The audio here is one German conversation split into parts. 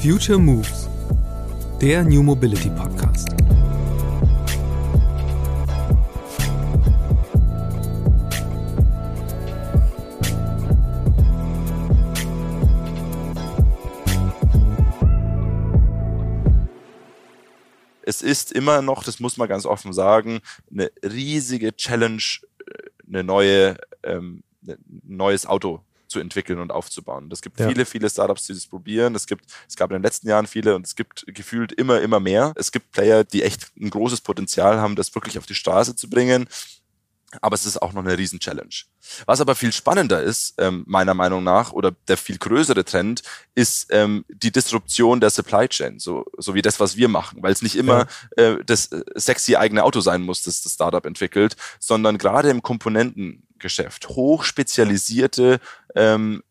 Future Moves, der New Mobility Podcast. Es ist immer noch, das muss man ganz offen sagen, eine riesige Challenge, äh, eine neue, ähm, ein neues Auto zu entwickeln und aufzubauen. Es gibt ja. viele, viele Startups, die das probieren. Es gibt, es gab in den letzten Jahren viele und es gibt gefühlt immer, immer mehr. Es gibt Player, die echt ein großes Potenzial haben, das wirklich auf die Straße zu bringen. Aber es ist auch noch eine Riesen-Challenge. Was aber viel spannender ist, ähm, meiner Meinung nach, oder der viel größere Trend, ist ähm, die Disruption der Supply Chain, so, so wie das, was wir machen, weil es nicht immer ja. äh, das äh, sexy eigene Auto sein muss, das das Startup entwickelt, sondern gerade im Komponentengeschäft hochspezialisierte ähm,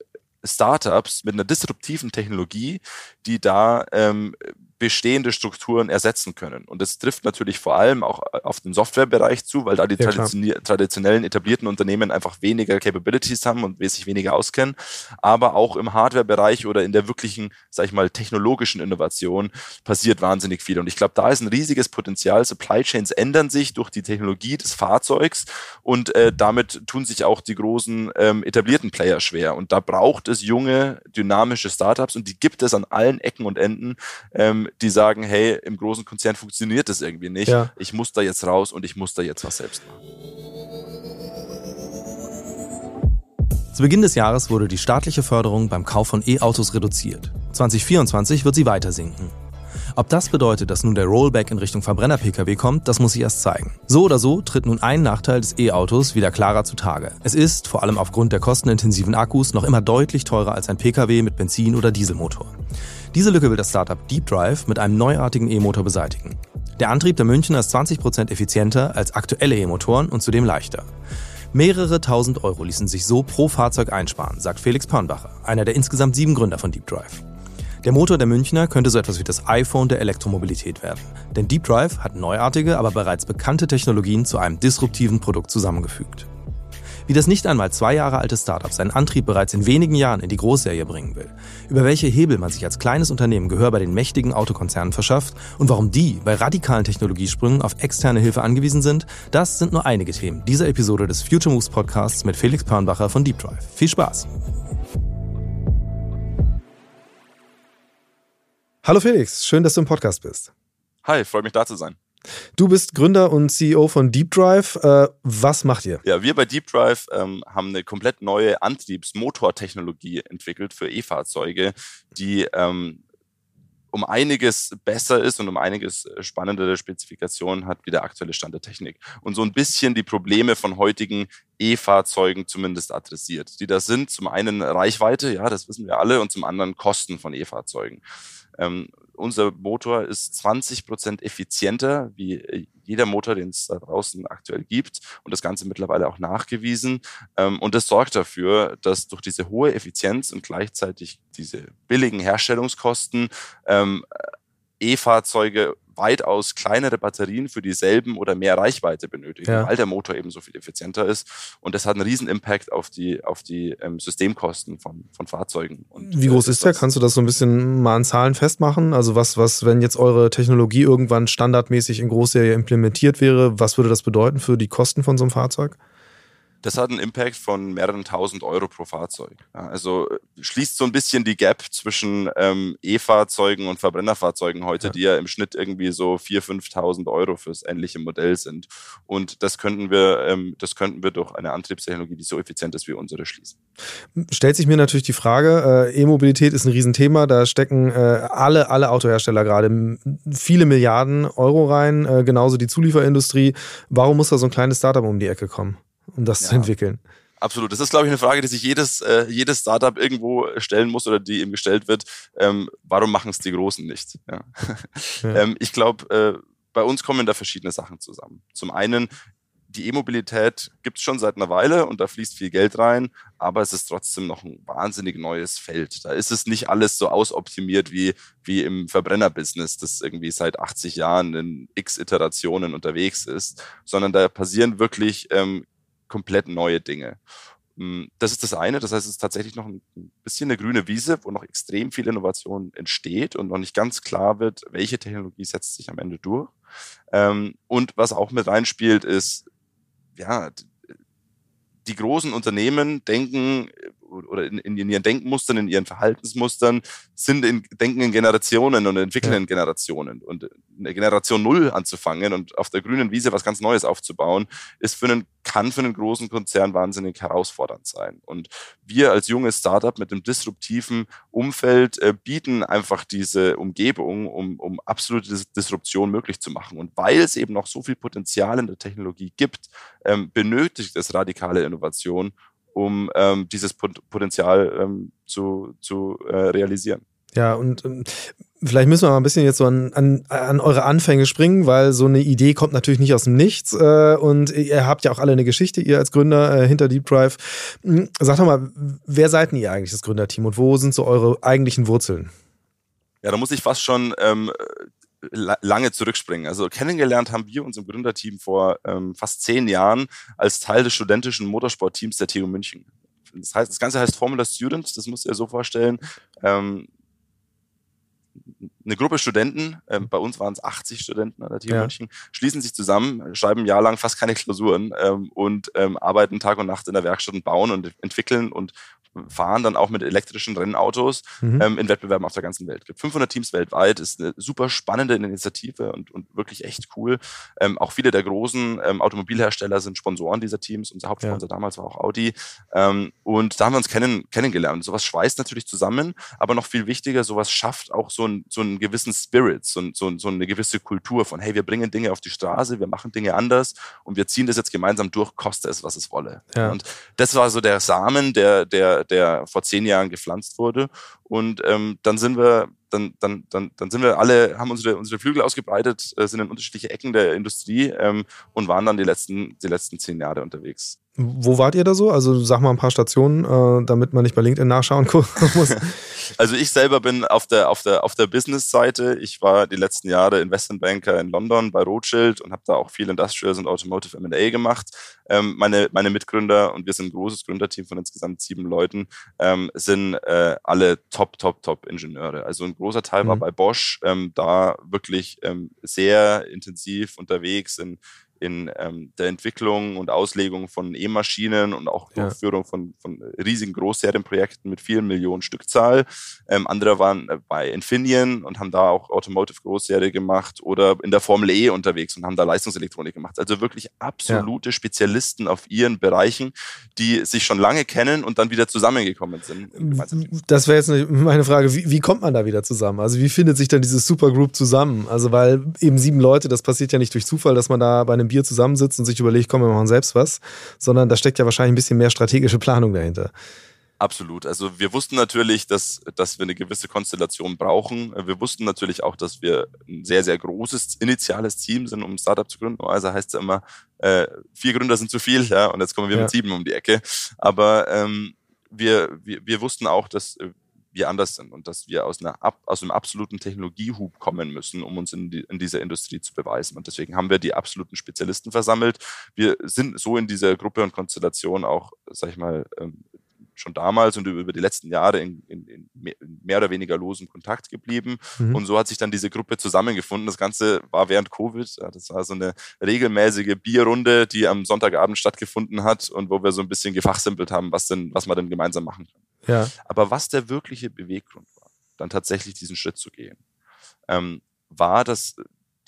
Startups mit einer disruptiven Technologie, die da ähm, bestehende Strukturen ersetzen können. Und das trifft natürlich vor allem auch äh, auf den Softwarebereich zu, weil da die ja, traditionellen etablierten Unternehmen einfach weniger Capabilities haben und sich weniger auskennen. Aber auch im Hardwarebereich oder in der wirklichen, sag ich mal, technologischen Innovation passiert wahnsinnig viel. Und ich glaube, da ist ein riesiges Potenzial. Supply Chains ändern sich durch die Technologie des Fahrzeugs und äh, damit tun sich auch die großen ähm, etablierten Player schwer. Und da braucht es junge, dynamische Startups und die gibt es an allen Ecken und Enden. Ähm, die sagen, hey, im großen Konzern funktioniert das irgendwie nicht. Ja. Ich muss da jetzt raus und ich muss da jetzt was selbst machen. Zu Beginn des Jahres wurde die staatliche Förderung beim Kauf von E-Autos reduziert. 2024 wird sie weiter sinken. Ob das bedeutet, dass nun der Rollback in Richtung Verbrenner-Pkw kommt, das muss sich erst zeigen. So oder so tritt nun ein Nachteil des E-Autos wieder klarer zutage. Es ist, vor allem aufgrund der kostenintensiven Akkus, noch immer deutlich teurer als ein Pkw mit Benzin- oder Dieselmotor. Diese Lücke will das Startup Deep Drive mit einem neuartigen E-Motor beseitigen. Der Antrieb der Münchner ist 20% effizienter als aktuelle E-Motoren und zudem leichter. Mehrere tausend Euro ließen sich so pro Fahrzeug einsparen, sagt Felix Pörnbacher, einer der insgesamt sieben Gründer von Deep Drive. Der Motor der Münchner könnte so etwas wie das iPhone der Elektromobilität werden. Denn Deep Drive hat neuartige, aber bereits bekannte Technologien zu einem disruptiven Produkt zusammengefügt. Wie das nicht einmal zwei Jahre alte Startup seinen Antrieb bereits in wenigen Jahren in die Großserie bringen will, über welche Hebel man sich als kleines Unternehmen Gehör bei den mächtigen Autokonzernen verschafft und warum die bei radikalen Technologiesprüngen auf externe Hilfe angewiesen sind, das sind nur einige Themen dieser Episode des Future Moves Podcasts mit Felix Pörnbacher von Deep Drive. Viel Spaß! Hallo Felix, schön, dass du im Podcast bist. Hi, freut mich da zu sein. Du bist Gründer und CEO von Deep Drive. Äh, was macht ihr? Ja, wir bei Deep Drive ähm, haben eine komplett neue Antriebsmotortechnologie entwickelt für E-Fahrzeuge, die ähm, um einiges besser ist und um einiges spannendere Spezifikationen hat wie der aktuelle Stand der Technik. Und so ein bisschen die Probleme von heutigen E-Fahrzeugen zumindest adressiert. Die da sind zum einen Reichweite, ja, das wissen wir alle, und zum anderen Kosten von E-Fahrzeugen. Ähm, unser Motor ist 20 Prozent effizienter wie äh, jeder Motor, den es da draußen aktuell gibt und das Ganze mittlerweile auch nachgewiesen. Ähm, und das sorgt dafür, dass durch diese hohe Effizienz und gleichzeitig diese billigen Herstellungskosten ähm, E-Fahrzeuge weitaus kleinere Batterien für dieselben oder mehr Reichweite benötigen, ja. weil der Motor eben so viel effizienter ist. Und das hat einen riesen Impact auf die, auf die ähm, Systemkosten von, von Fahrzeugen. Und, Wie groß äh, ist der? Kannst du das so ein bisschen mal an Zahlen festmachen? Also was, was, wenn jetzt eure Technologie irgendwann standardmäßig in Großserie implementiert wäre, was würde das bedeuten für die Kosten von so einem Fahrzeug? Das hat einen Impact von mehreren tausend Euro pro Fahrzeug. Ja, also äh, schließt so ein bisschen die Gap zwischen ähm, E-Fahrzeugen und Verbrennerfahrzeugen heute, ja. die ja im Schnitt irgendwie so 4.000, 5.000 Euro fürs ähnliche Modell sind. Und das könnten wir, ähm, das könnten wir durch eine Antriebstechnologie, die so effizient ist wie unsere, schließen. Stellt sich mir natürlich die Frage, äh, E-Mobilität ist ein Riesenthema, da stecken äh, alle, alle Autohersteller gerade viele Milliarden Euro rein, äh, genauso die Zulieferindustrie. Warum muss da so ein kleines Startup um die Ecke kommen? Um das ja. zu entwickeln. Absolut. Das ist, glaube ich, eine Frage, die sich jedes, äh, jedes Startup irgendwo stellen muss oder die ihm gestellt wird. Ähm, warum machen es die Großen nicht? Ja. ja. ähm, ich glaube, äh, bei uns kommen da verschiedene Sachen zusammen. Zum einen, die E-Mobilität gibt es schon seit einer Weile und da fließt viel Geld rein, aber es ist trotzdem noch ein wahnsinnig neues Feld. Da ist es nicht alles so ausoptimiert wie, wie im Verbrennerbusiness, das irgendwie seit 80 Jahren in x Iterationen unterwegs ist, sondern da passieren wirklich ähm, komplett neue Dinge. hm, das ist das eine. Das heißt, es ist tatsächlich noch ein bisschen eine grüne Wiese, wo noch extrem viel Innovation entsteht und noch nicht ganz klar wird, welche Technologie setzt sich am Ende durch. Ähm, und was auch mit reinspielt, ist, ja, die großen Unternehmen denken oder in, in, ihren Denkmustern, in ihren Verhaltensmustern sind in, denken in Generationen und entwickeln in Generationen. Und eine Generation Null anzufangen und auf der grünen Wiese was ganz Neues aufzubauen, ist für einen, kann für einen großen Konzern wahnsinnig herausfordernd sein. Und wir als junges Startup mit einem disruptiven Umfeld äh, bieten einfach diese Umgebung, um, um absolute Disruption möglich zu machen. Und weil es eben noch so viel Potenzial in der Technologie gibt, ähm, benötigt es radikale Innovation, um ähm, dieses Potenzial ähm, zu, zu äh, realisieren. Ja, und ähm, vielleicht müssen wir mal ein bisschen jetzt so an, an, an eure Anfänge springen, weil so eine Idee kommt natürlich nicht aus dem Nichts. Äh, und ihr habt ja auch alle eine Geschichte, ihr als Gründer äh, hinter Deep Drive. Hm, sag doch mal, wer seid ihr eigentlich, das Gründerteam, und wo sind so eure eigentlichen Wurzeln? Ja, da muss ich fast schon ähm, lange zurückspringen. Also kennengelernt haben wir uns im Gründerteam vor ähm, fast zehn Jahren als Teil des studentischen Motorsportteams der TU München. Das heißt, das Ganze heißt Formula Students, das musst du dir so vorstellen. Ähm, eine Gruppe Studenten, äh, bei uns waren es 80 Studenten an der TU ja. München, schließen sich zusammen, schreiben ein Jahr lang fast keine Klausuren ähm, und ähm, arbeiten Tag und Nacht in der Werkstatt und bauen und entwickeln und fahren dann auch mit elektrischen Rennautos mhm. ähm, in Wettbewerben auf der ganzen Welt. Es gibt 500 Teams weltweit, ist eine super spannende Initiative und, und wirklich echt cool. Ähm, auch viele der großen ähm, Automobilhersteller sind Sponsoren dieser Teams. Unser Hauptsponsor ja. damals war auch Audi. Ähm, und da haben wir uns kennen, kennengelernt. Sowas schweißt natürlich zusammen, aber noch viel wichtiger, sowas schafft auch so, ein, so einen gewissen Spirit, so, so, so eine gewisse Kultur von, hey, wir bringen Dinge auf die Straße, wir machen Dinge anders und wir ziehen das jetzt gemeinsam durch, koste es, was es wolle. Ja. Und das war so der Samen, der, der, der vor zehn Jahren gepflanzt wurde. Und ähm, dann sind wir, dann, dann, dann, dann sind wir alle, haben unsere, unsere Flügel ausgebreitet, äh, sind in unterschiedliche Ecken der Industrie ähm, und waren dann die letzten, die letzten zehn Jahre unterwegs. Wo wart ihr da so? Also sag mal ein paar Stationen, äh, damit man nicht bei LinkedIn nachschauen muss. also ich selber bin auf der auf der auf der Business-Seite. Ich war die letzten Jahre Investmentbanker in London bei Rothschild und habe da auch viel Industrials und Automotive M&A gemacht. Ähm, meine meine Mitgründer und wir sind ein großes Gründerteam von insgesamt sieben Leuten ähm, sind äh, alle Top Top Top Ingenieure. Also ein großer Teil mhm. war bei Bosch, ähm, da wirklich ähm, sehr intensiv unterwegs in in ähm, der Entwicklung und Auslegung von E-Maschinen und auch ja. Durchführung von, von riesigen Großserienprojekten mit vielen Millionen Stückzahl. Ähm, andere waren äh, bei Infineon und haben da auch Automotive Großserie gemacht oder in der Formel E unterwegs und haben da Leistungselektronik gemacht. Also wirklich absolute ja. Spezialisten auf ihren Bereichen, die sich schon lange kennen und dann wieder zusammengekommen sind. Das wäre jetzt meine Frage, wie, wie kommt man da wieder zusammen? Also wie findet sich dann dieses Supergroup zusammen? Also weil eben sieben Leute, das passiert ja nicht durch Zufall, dass man da bei einem einem Bier zusammensitzt und sich überlegt, komm, wir machen selbst was, sondern da steckt ja wahrscheinlich ein bisschen mehr strategische Planung dahinter. Absolut. Also wir wussten natürlich, dass, dass wir eine gewisse Konstellation brauchen. Wir wussten natürlich auch, dass wir ein sehr, sehr großes initiales Team sind, um ein Startup zu gründen. Also heißt es immer, äh, vier Gründer sind zu viel, ja, und jetzt kommen wir ja. mit sieben um die Ecke. Aber ähm, wir, wir, wir wussten auch, dass wir anders sind und dass wir aus, einer, aus einem absoluten Technologiehub kommen müssen, um uns in, die, in dieser Industrie zu beweisen. Und deswegen haben wir die absoluten Spezialisten versammelt. Wir sind so in dieser Gruppe und Konstellation auch, sag ich mal, ähm, schon damals und über die letzten Jahre in, in, in mehr oder weniger losem Kontakt geblieben. Mhm. Und so hat sich dann diese Gruppe zusammengefunden. Das Ganze war während Covid. Das war so eine regelmäßige Bierrunde, die am Sonntagabend stattgefunden hat und wo wir so ein bisschen gefachsimpelt haben, was denn, was wir denn gemeinsam machen können. Ja. Aber was der wirkliche Beweggrund war, dann tatsächlich diesen Schritt zu gehen, ähm, war, dass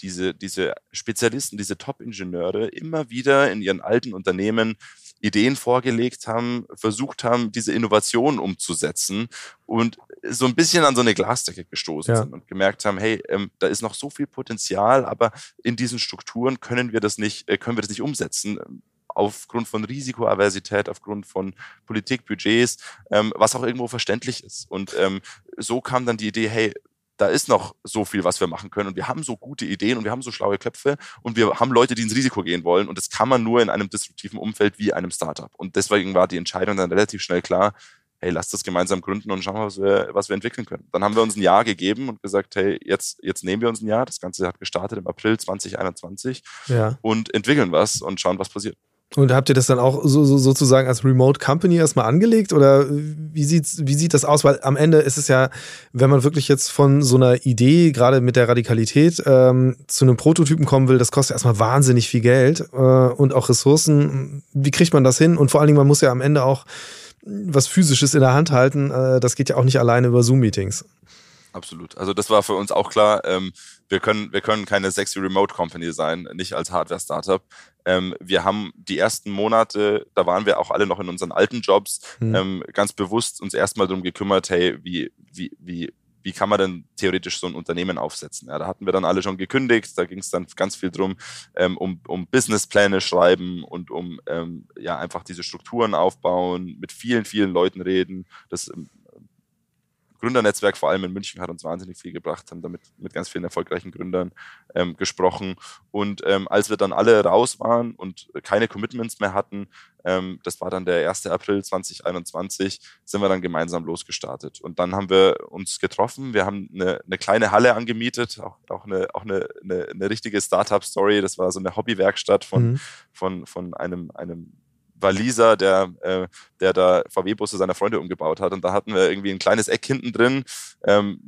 diese, diese Spezialisten, diese Top-Ingenieure immer wieder in ihren alten Unternehmen Ideen vorgelegt haben, versucht haben, diese Innovation umzusetzen und so ein bisschen an so eine Glasdecke gestoßen ja. sind und gemerkt haben, hey, ähm, da ist noch so viel Potenzial, aber in diesen Strukturen können wir das nicht, äh, können wir das nicht umsetzen aufgrund von Risikoaversität, aufgrund von Politikbudgets, ähm, was auch irgendwo verständlich ist. Und ähm, so kam dann die Idee, hey, da ist noch so viel, was wir machen können. Und wir haben so gute Ideen und wir haben so schlaue Köpfe und wir haben Leute, die ins Risiko gehen wollen. Und das kann man nur in einem disruptiven Umfeld wie einem Startup. Und deswegen war die Entscheidung dann relativ schnell klar, hey, lasst das gemeinsam gründen und schauen, was wir, was wir entwickeln können. Dann haben wir uns ein Jahr gegeben und gesagt, hey, jetzt, jetzt nehmen wir uns ein Jahr. Das Ganze hat gestartet im April 2021 ja. und entwickeln was und schauen, was passiert. Und habt ihr das dann auch so, so, sozusagen als Remote Company erstmal angelegt oder wie, sieht's, wie sieht das aus? Weil am Ende ist es ja, wenn man wirklich jetzt von so einer Idee, gerade mit der Radikalität, ähm, zu einem Prototypen kommen will, das kostet erstmal wahnsinnig viel Geld äh, und auch Ressourcen. Wie kriegt man das hin? Und vor allen Dingen, man muss ja am Ende auch was Physisches in der Hand halten. Äh, das geht ja auch nicht alleine über Zoom-Meetings. Absolut. Also das war für uns auch klar. Ähm, wir können, wir können keine sexy Remote Company sein, nicht als Hardware-Startup. Ähm, wir haben die ersten Monate, da waren wir auch alle noch in unseren alten Jobs, mhm. ähm, ganz bewusst uns erstmal darum gekümmert, hey, wie, wie, wie, wie kann man denn theoretisch so ein Unternehmen aufsetzen? Ja, da hatten wir dann alle schon gekündigt, da ging es dann ganz viel drum, ähm, um, um Businesspläne schreiben und um ähm, ja einfach diese Strukturen aufbauen, mit vielen, vielen Leuten reden. Das Gründernetzwerk, vor allem in München, hat uns wahnsinnig viel gebracht, haben damit mit ganz vielen erfolgreichen Gründern ähm, gesprochen. Und ähm, als wir dann alle raus waren und keine Commitments mehr hatten, ähm, das war dann der 1. April 2021, sind wir dann gemeinsam losgestartet. Und dann haben wir uns getroffen, wir haben eine, eine kleine Halle angemietet, auch, auch, eine, auch eine, eine, eine richtige Startup-Story. Das war so eine Hobbywerkstatt von, mhm. von, von einem, einem Waliser, der, äh, der da VW-Busse seiner Freunde umgebaut hat. Und da hatten wir irgendwie ein kleines Eck hinten drin, ähm,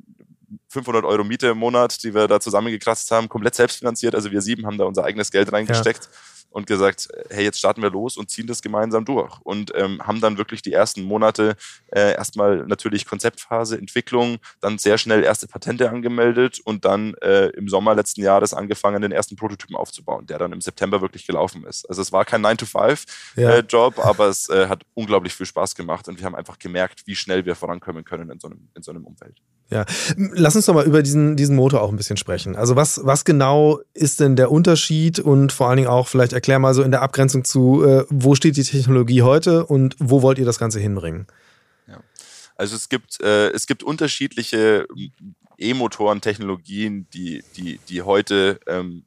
500 Euro Miete im Monat, die wir da zusammengekratzt haben, komplett selbstfinanziert. Also wir sieben haben da unser eigenes Geld reingesteckt. Ja und gesagt, hey, jetzt starten wir los und ziehen das gemeinsam durch. Und ähm, haben dann wirklich die ersten Monate äh, erstmal natürlich Konzeptphase, Entwicklung, dann sehr schnell erste Patente angemeldet und dann äh, im Sommer letzten Jahres angefangen, den ersten Prototypen aufzubauen, der dann im September wirklich gelaufen ist. Also es war kein 9-to-5-Job, ja. äh, aber es äh, hat unglaublich viel Spaß gemacht und wir haben einfach gemerkt, wie schnell wir vorankommen können in so einem, in so einem Umfeld. Ja, lass uns doch mal über diesen, diesen Motor auch ein bisschen sprechen. Also was, was genau ist denn der Unterschied und vor allen Dingen auch vielleicht erklär mal so in der Abgrenzung zu, äh, wo steht die Technologie heute und wo wollt ihr das Ganze hinbringen? Ja. Also es gibt, äh, es gibt unterschiedliche E-Motoren-Technologien, die, die, die heute ähm,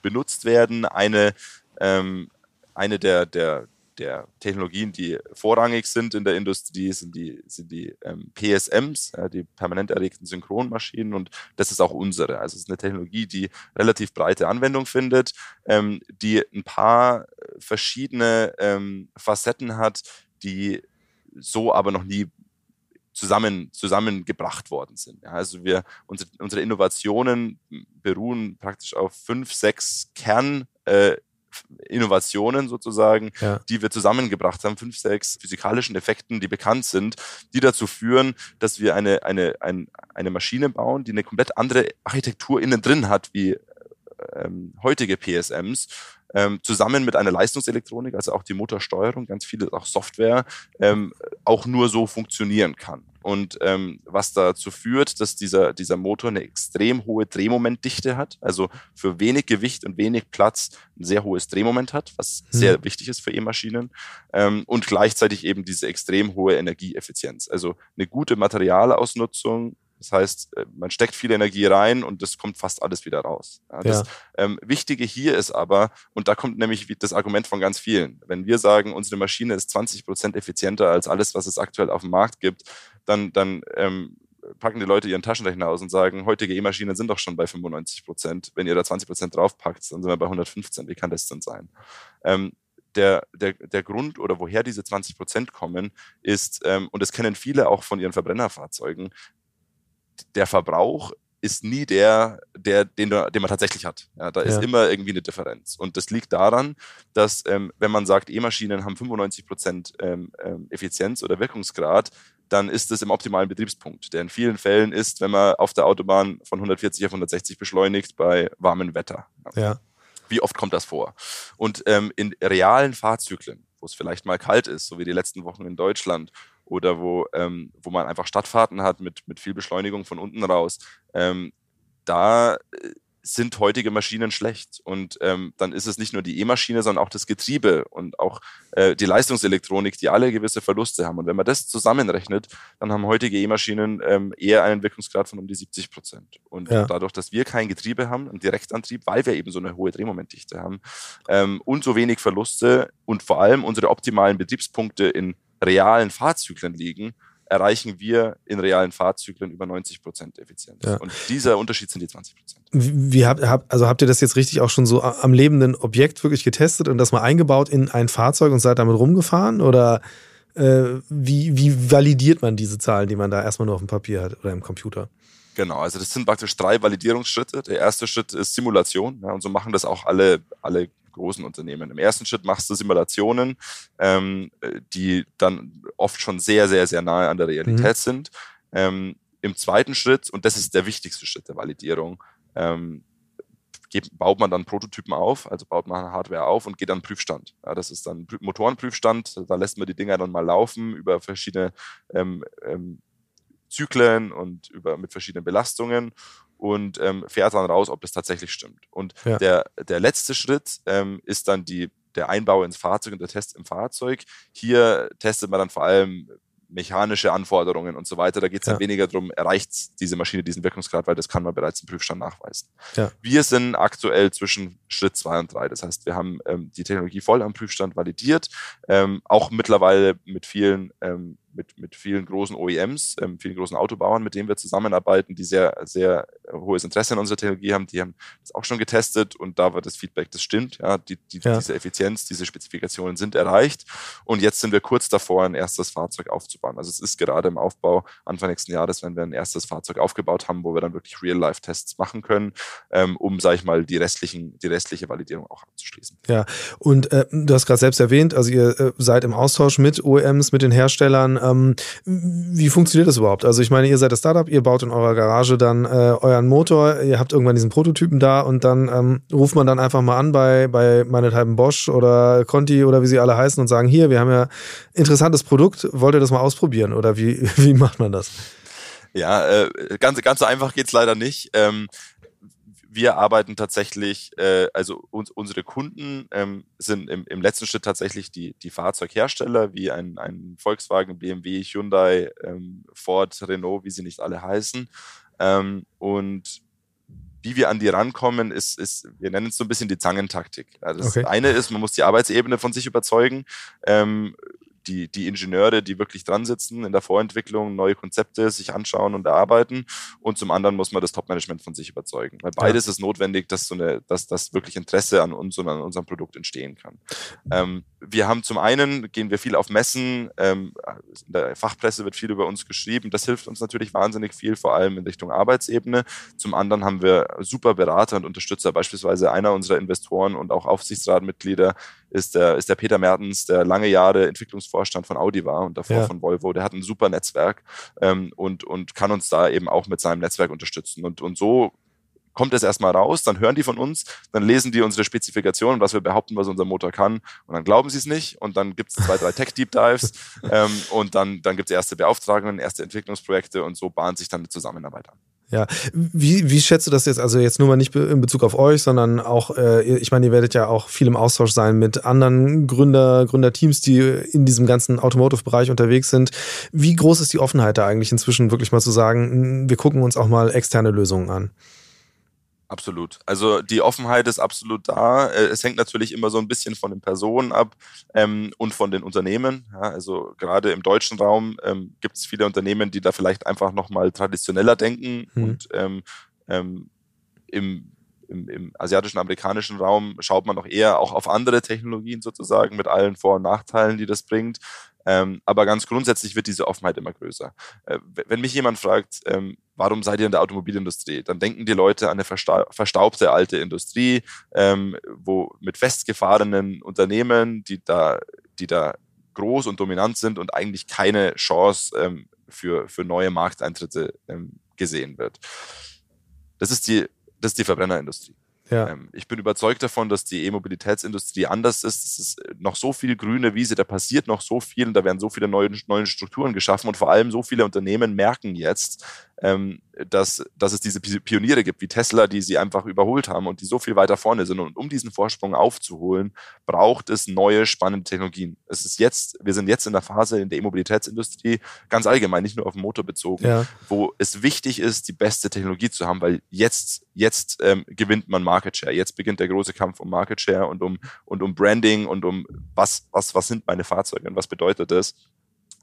benutzt werden. Eine, ähm, eine der, der, der Technologien, die vorrangig sind in der Industrie, sind die, sind die ähm, PSMs, äh, die permanent erregten Synchronmaschinen und das ist auch unsere. Also es ist eine Technologie, die relativ breite Anwendung findet, ähm, die ein paar verschiedene ähm, Facetten hat, die so aber noch nie zusammen, zusammengebracht worden sind. Ja, also wir, unsere, unsere Innovationen beruhen praktisch auf fünf, sechs Kern, äh, Innovationen sozusagen, ja. die wir zusammengebracht haben, fünf, sechs physikalischen Effekten, die bekannt sind, die dazu führen, dass wir eine, eine, ein, eine Maschine bauen, die eine komplett andere Architektur innen drin hat, wie ähm, heutige PSMs, ähm, zusammen mit einer Leistungselektronik, also auch die Motorsteuerung, ganz viele auch Software, ähm, auch nur so funktionieren kann. Und ähm, was dazu führt, dass dieser, dieser Motor eine extrem hohe Drehmomentdichte hat, also für wenig Gewicht und wenig Platz ein sehr hohes Drehmoment hat, was mhm. sehr wichtig ist für E-Maschinen, ähm, und gleichzeitig eben diese extrem hohe Energieeffizienz. Also eine gute Materialausnutzung, das heißt, äh, man steckt viel Energie rein und das kommt fast alles wieder raus. Ja, das ja. ähm, Wichtige hier ist aber, und da kommt nämlich das Argument von ganz vielen, wenn wir sagen, unsere Maschine ist 20 Prozent effizienter als alles, was es aktuell auf dem Markt gibt, dann, dann ähm, packen die Leute ihren Taschenrechner aus und sagen, heutige E-Maschinen sind doch schon bei 95 Prozent. Wenn ihr da 20 Prozent draufpackt, dann sind wir bei 115. Wie kann das denn sein? Ähm, der, der, der Grund oder woher diese 20 Prozent kommen, ist, ähm, und das kennen viele auch von ihren Verbrennerfahrzeugen, der Verbrauch ist nie der, der den, den man tatsächlich hat. Ja, da ja. ist immer irgendwie eine Differenz. Und das liegt daran, dass ähm, wenn man sagt, E-Maschinen haben 95 Prozent ähm, ähm, Effizienz oder Wirkungsgrad, dann ist das im optimalen Betriebspunkt, der in vielen Fällen ist, wenn man auf der Autobahn von 140 auf 160 beschleunigt bei warmem Wetter. Ja. Wie oft kommt das vor? Und ähm, in realen Fahrzyklen, wo es vielleicht mal kalt ist, so wie die letzten Wochen in Deutschland, oder wo, ähm, wo man einfach Stadtfahrten hat mit, mit viel Beschleunigung von unten raus, ähm, da äh, sind heutige Maschinen schlecht. Und ähm, dann ist es nicht nur die E-Maschine, sondern auch das Getriebe und auch äh, die Leistungselektronik, die alle gewisse Verluste haben. Und wenn man das zusammenrechnet, dann haben heutige E-Maschinen ähm, eher einen Wirkungsgrad von um die 70 Prozent. Und ja. dadurch, dass wir kein Getriebe haben, einen Direktantrieb, weil wir eben so eine hohe Drehmomentdichte haben ähm, und so wenig Verluste und vor allem unsere optimalen Betriebspunkte in realen Fahrzyklen liegen, erreichen wir in realen Fahrzyklen über 90 Prozent Effizienz. Ja. Und dieser Unterschied sind die 20 Prozent. Wie habt, hab, also habt ihr das jetzt richtig auch schon so am lebenden Objekt wirklich getestet und das mal eingebaut in ein Fahrzeug und seid damit rumgefahren? Oder äh, wie, wie validiert man diese Zahlen, die man da erstmal nur auf dem Papier hat oder im Computer? Genau, also das sind praktisch drei Validierungsschritte. Der erste Schritt ist Simulation. Ja, und so machen das auch alle, alle großen Unternehmen. Im ersten Schritt machst du Simulationen, ähm, die dann oft schon sehr, sehr, sehr nahe an der Realität mhm. sind. Ähm, Im zweiten Schritt, und das ist der wichtigste Schritt der Validierung, ähm, baut man dann Prototypen auf, also baut man Hardware auf und geht dann Prüfstand. Ja, das ist dann Motorenprüfstand, da lässt man die Dinger dann mal laufen über verschiedene ähm, ähm, Zyklen und über mit verschiedenen Belastungen und ähm, fährt dann raus, ob das tatsächlich stimmt. Und ja. der, der letzte Schritt ähm, ist dann die, der Einbau ins Fahrzeug und der Test im Fahrzeug. Hier testet man dann vor allem mechanische Anforderungen und so weiter. Da geht es ja. dann weniger darum, erreicht diese Maschine diesen Wirkungsgrad, weil das kann man bereits im Prüfstand nachweisen. Ja. Wir sind aktuell zwischen Schritt zwei und drei. Das heißt, wir haben ähm, die Technologie voll am Prüfstand validiert, ähm, auch mittlerweile mit vielen ähm, mit, mit vielen großen OEMs, ähm, vielen großen Autobauern, mit denen wir zusammenarbeiten, die sehr, sehr hohes Interesse an unserer Technologie haben. Die haben das auch schon getestet und da war das Feedback, das stimmt. Ja, die, die, ja. Diese Effizienz, diese Spezifikationen sind erreicht. Und jetzt sind wir kurz davor, ein erstes Fahrzeug aufzubauen. Also es ist gerade im Aufbau Anfang nächsten Jahres, wenn wir ein erstes Fahrzeug aufgebaut haben, wo wir dann wirklich Real-Life-Tests machen können, ähm, um, sage ich mal, die restlichen, die restliche Validierung auch abzuschließen. Ja, und äh, du hast gerade selbst erwähnt, also ihr äh, seid im Austausch mit OEMs, mit den Herstellern. Ähm, wie funktioniert das überhaupt? Also ich meine, ihr seid das Startup, ihr baut in eurer Garage dann äh, euren Motor, ihr habt irgendwann diesen Prototypen da und dann ähm, ruft man dann einfach mal an bei, bei meinethalben Bosch oder Conti oder wie sie alle heißen und sagen, hier, wir haben ja interessantes Produkt, wollt ihr das mal ausprobieren oder wie, wie macht man das? Ja, äh, ganz, ganz so einfach geht's leider nicht. Ähm, wir arbeiten tatsächlich, äh, also uns, unsere Kunden ähm, sind im, im letzten Schritt tatsächlich die, die Fahrzeughersteller, wie ein, ein Volkswagen, BMW, Hyundai, ähm, Ford, Renault, wie sie nicht alle heißen. Ähm, und wie wir an die rankommen, ist, ist, wir nennen es so ein bisschen die Zangentaktik. Ja, das okay. eine ist, man muss die Arbeitsebene von sich überzeugen. Ähm, die, die Ingenieure, die wirklich dran sitzen in der Vorentwicklung, neue Konzepte sich anschauen und erarbeiten. Und zum anderen muss man das Top-Management von sich überzeugen. Weil beides ja. ist notwendig, dass so eine, dass das wirklich Interesse an uns und an unserem Produkt entstehen kann. Ähm, wir haben zum einen, gehen wir viel auf Messen, ähm, in der Fachpresse wird viel über uns geschrieben. Das hilft uns natürlich wahnsinnig viel, vor allem in Richtung Arbeitsebene. Zum anderen haben wir super Berater und Unterstützer. Beispielsweise einer unserer Investoren und auch Aufsichtsratmitglieder ist der, ist der Peter Mertens, der lange Jahre Entwicklungsvorstand von Audi war und davor ja. von Volvo. Der hat ein super Netzwerk ähm, und, und kann uns da eben auch mit seinem Netzwerk unterstützen. Und, und so kommt es erstmal raus, dann hören die von uns, dann lesen die unsere Spezifikationen, was wir behaupten, was unser Motor kann, und dann glauben sie es nicht. Und dann gibt es zwei, drei Tech-Deep Dives ähm, und dann, dann gibt es erste Beauftragungen, erste Entwicklungsprojekte und so bahnt sich dann eine Zusammenarbeit an. Ja, wie, wie schätzt du das jetzt? Also jetzt nur mal nicht in Bezug auf euch, sondern auch, äh, ich meine, ihr werdet ja auch viel im Austausch sein mit anderen Gründer, Gründerteams, die in diesem ganzen Automotive-Bereich unterwegs sind. Wie groß ist die Offenheit da eigentlich inzwischen wirklich mal zu sagen, wir gucken uns auch mal externe Lösungen an? Absolut. Also die Offenheit ist absolut da. Äh, es hängt natürlich immer so ein bisschen von den Personen ab ähm, und von den Unternehmen. Ja, also gerade im deutschen Raum ähm, gibt es viele Unternehmen, die da vielleicht einfach nochmal traditioneller denken mhm. und ähm, ähm, im, im, im asiatischen, amerikanischen Raum schaut man noch eher auch auf andere Technologien sozusagen mit allen Vor- und Nachteilen, die das bringt. Ähm, aber ganz grundsätzlich wird diese Offenheit immer größer. Äh, wenn mich jemand fragt, ähm, warum seid ihr in der Automobilindustrie? Dann denken die Leute an eine verstaubte alte Industrie, ähm, wo mit festgefahrenen Unternehmen, die da, die da groß und dominant sind und eigentlich keine Chance ähm, für, für neue Markteintritte ähm, gesehen wird. Das ist die, das ist die Verbrennerindustrie. Ja. Ähm, ich bin überzeugt davon, dass die E-Mobilitätsindustrie anders ist. Es ist noch so viel grüne Wiese, da passiert noch so viel und da werden so viele neue, neue Strukturen geschaffen und vor allem so viele Unternehmen merken jetzt, ähm, dass, dass es diese Pioniere gibt, wie Tesla, die sie einfach überholt haben und die so viel weiter vorne sind. Und um diesen Vorsprung aufzuholen, braucht es neue, spannende Technologien. Es ist jetzt, wir sind jetzt in der Phase in der E-Mobilitätsindustrie, ganz allgemein, nicht nur auf den Motor bezogen, ja. wo es wichtig ist, die beste Technologie zu haben, weil jetzt, jetzt ähm, gewinnt man Market Share. Jetzt beginnt der große Kampf um Market Share und um, und um Branding und um was, was, was sind meine Fahrzeuge und was bedeutet das.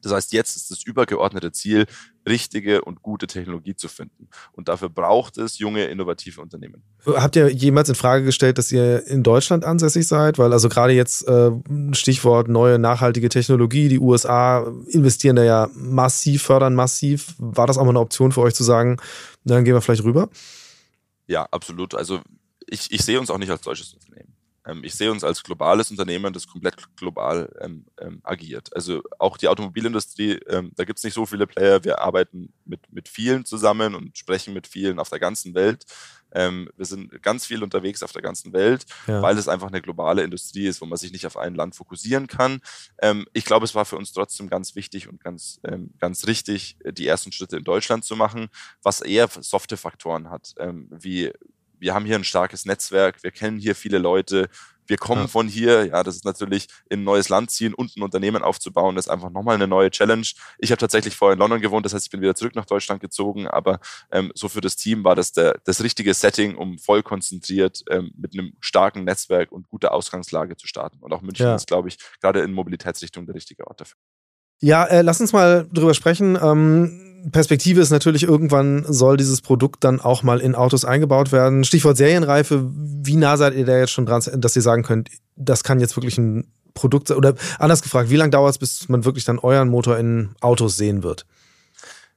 Das heißt, jetzt ist das übergeordnete Ziel, richtige und gute Technologie zu finden. Und dafür braucht es junge, innovative Unternehmen. Habt ihr jemals in Frage gestellt, dass ihr in Deutschland ansässig seid? Weil also gerade jetzt äh, Stichwort neue nachhaltige Technologie, die USA investieren da ja massiv, fördern massiv. War das auch mal eine Option für euch zu sagen, dann gehen wir vielleicht rüber? Ja, absolut. Also ich, ich sehe uns auch nicht als deutsches Unternehmen. Ähm, ich sehe uns als globales Unternehmen, das komplett global ähm, ähm, agiert. Also auch die Automobilindustrie, ähm, da gibt es nicht so viele Player. Wir arbeiten mit, mit vielen zusammen und sprechen mit vielen auf der ganzen Welt. Ähm, wir sind ganz viel unterwegs auf der ganzen Welt, ja. weil es einfach eine globale Industrie ist, wo man sich nicht auf ein Land fokussieren kann. Ähm, ich glaube, es war für uns trotzdem ganz wichtig und ganz, ganz richtig, die ersten Schritte in Deutschland zu machen, was eher softe Faktoren hat, wie wir haben hier ein starkes Netzwerk, wir kennen hier viele Leute, wir kommen ja. von hier, ja, das ist natürlich in ein neues Land ziehen und ein Unternehmen aufzubauen, das ist einfach nochmal eine neue Challenge. Ich habe tatsächlich vorher in London gewohnt, das heißt, ich bin wieder zurück nach Deutschland gezogen, aber ähm, so für das Team war das der, das richtige Setting, um voll konzentriert ähm, mit einem starken Netzwerk und guter Ausgangslage zu starten. Und auch München ja. ist, glaube ich, gerade in Mobilitätsrichtung der richtige Ort dafür. Ja, äh, lass uns mal drüber sprechen. Ähm Perspektive ist natürlich, irgendwann soll dieses Produkt dann auch mal in Autos eingebaut werden. Stichwort Serienreife. Wie nah seid ihr da jetzt schon dran, dass ihr sagen könnt, das kann jetzt wirklich ein Produkt sein? Oder anders gefragt, wie lange dauert es, bis man wirklich dann euren Motor in Autos sehen wird?